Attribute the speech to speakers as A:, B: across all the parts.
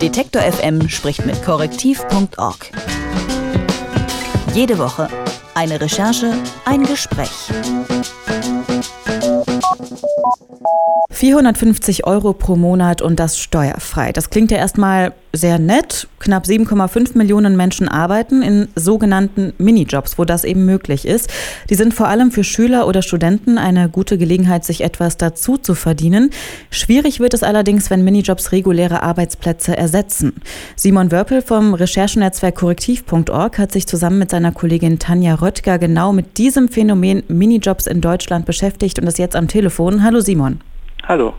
A: Detektor FM spricht mit korrektiv.org. Jede Woche eine Recherche, ein Gespräch.
B: 450 Euro pro Monat und das steuerfrei. Das klingt ja erstmal sehr nett. Knapp 7,5 Millionen Menschen arbeiten in sogenannten Minijobs, wo das eben möglich ist. Die sind vor allem für Schüler oder Studenten eine gute Gelegenheit, sich etwas dazu zu verdienen. Schwierig wird es allerdings, wenn Minijobs reguläre Arbeitsplätze ersetzen. Simon Wörpel vom Recherchenetzwerk korrektiv.org hat sich zusammen mit seiner Kollegin Tanja Röttger genau mit diesem Phänomen Minijobs in Deutschland beschäftigt und ist jetzt am Telefon. Hallo Simon.
C: Hallo.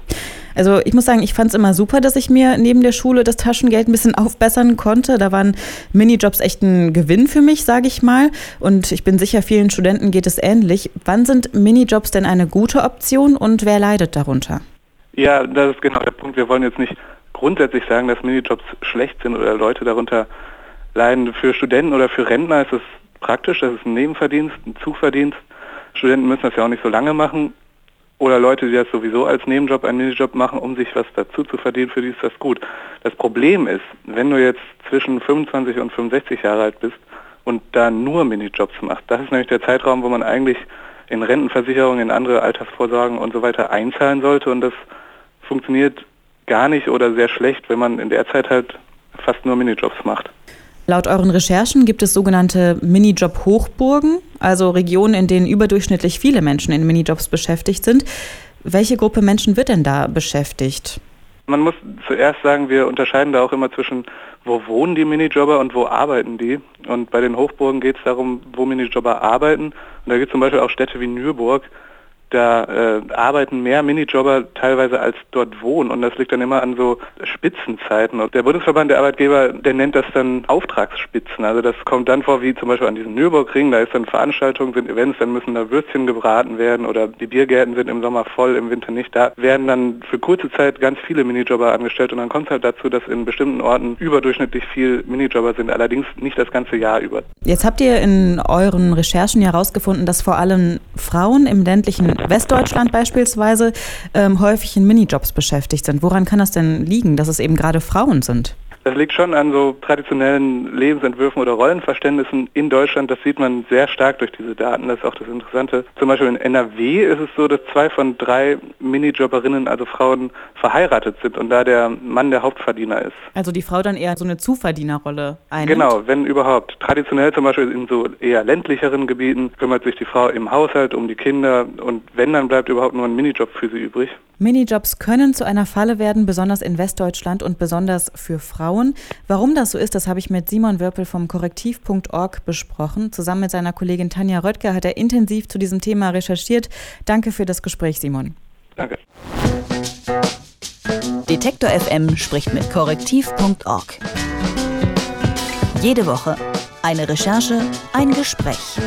B: Also ich muss sagen, ich fand es immer super, dass ich mir neben der Schule das Taschengeld ein bisschen aufbessern konnte. Da waren Minijobs echt ein Gewinn für mich, sage ich mal. Und ich bin sicher, vielen Studenten geht es ähnlich. Wann sind Minijobs denn eine gute Option und wer leidet darunter?
C: Ja, das ist genau der Punkt. Wir wollen jetzt nicht grundsätzlich sagen, dass Minijobs schlecht sind oder Leute darunter leiden. Für Studenten oder für Rentner ist es praktisch, das ist ein Nebenverdienst, ein Zuverdienst. Studenten müssen das ja auch nicht so lange machen oder Leute, die das sowieso als Nebenjob, einen Minijob machen, um sich was dazu zu verdienen, für die ist das gut. Das Problem ist, wenn du jetzt zwischen 25 und 65 Jahre alt bist und da nur Minijobs machst, das ist nämlich der Zeitraum, wo man eigentlich in Rentenversicherungen, in andere Altersvorsorgen und so weiter einzahlen sollte und das funktioniert gar nicht oder sehr schlecht, wenn man in der Zeit halt fast nur Minijobs macht.
B: Laut euren Recherchen gibt es sogenannte Minijob-Hochburgen, also Regionen, in denen überdurchschnittlich viele Menschen in Minijobs beschäftigt sind. Welche Gruppe Menschen wird denn da beschäftigt?
C: Man muss zuerst sagen, wir unterscheiden da auch immer zwischen, wo wohnen die Minijobber und wo arbeiten die. Und bei den Hochburgen geht es darum, wo Minijobber arbeiten. Und da gibt es zum Beispiel auch Städte wie Nürburg, da äh, arbeiten mehr Minijobber teilweise als dort wohnen und das liegt dann immer an so Spitzenzeiten. Und der Bundesverband der Arbeitgeber, der nennt das dann Auftragsspitzen. Also das kommt dann vor wie zum Beispiel an diesem Nürburgring, da ist dann Veranstaltungen, sind Events, dann müssen da Würstchen gebraten werden oder die Biergärten sind im Sommer voll, im Winter nicht. Da werden dann für kurze Zeit ganz viele Minijobber angestellt und dann kommt es halt dazu, dass in bestimmten Orten überdurchschnittlich viel Minijobber sind, allerdings nicht das ganze Jahr über.
B: Jetzt habt ihr in euren Recherchen ja herausgefunden, dass vor allem Frauen im ländlichen Westdeutschland beispielsweise ähm, häufig in Minijobs beschäftigt sind. Woran kann das denn liegen, dass es eben gerade Frauen sind?
C: Das liegt schon an so traditionellen Lebensentwürfen oder Rollenverständnissen in Deutschland. Das sieht man sehr stark durch diese Daten. Das ist auch das Interessante. Zum Beispiel in NRW ist es so, dass zwei von drei Minijobberinnen, also Frauen, verheiratet sind und da der Mann der Hauptverdiener ist.
B: Also die Frau dann eher so eine Zuverdienerrolle einnimmt?
C: Genau, wenn überhaupt. Traditionell zum Beispiel in so eher ländlicheren Gebieten kümmert sich die Frau im Haushalt um die Kinder und wenn, dann bleibt überhaupt nur ein Minijob für sie übrig.
B: Minijobs können zu einer Falle werden, besonders in Westdeutschland und besonders für Frauen. Warum das so ist, das habe ich mit Simon Wörpel vom Korrektiv.org besprochen. Zusammen mit seiner Kollegin Tanja Röttger hat er intensiv zu diesem Thema recherchiert. Danke für das Gespräch, Simon.
C: Danke.
A: Detektor FM spricht mit Korrektiv.org. Jede Woche eine Recherche, ein Gespräch.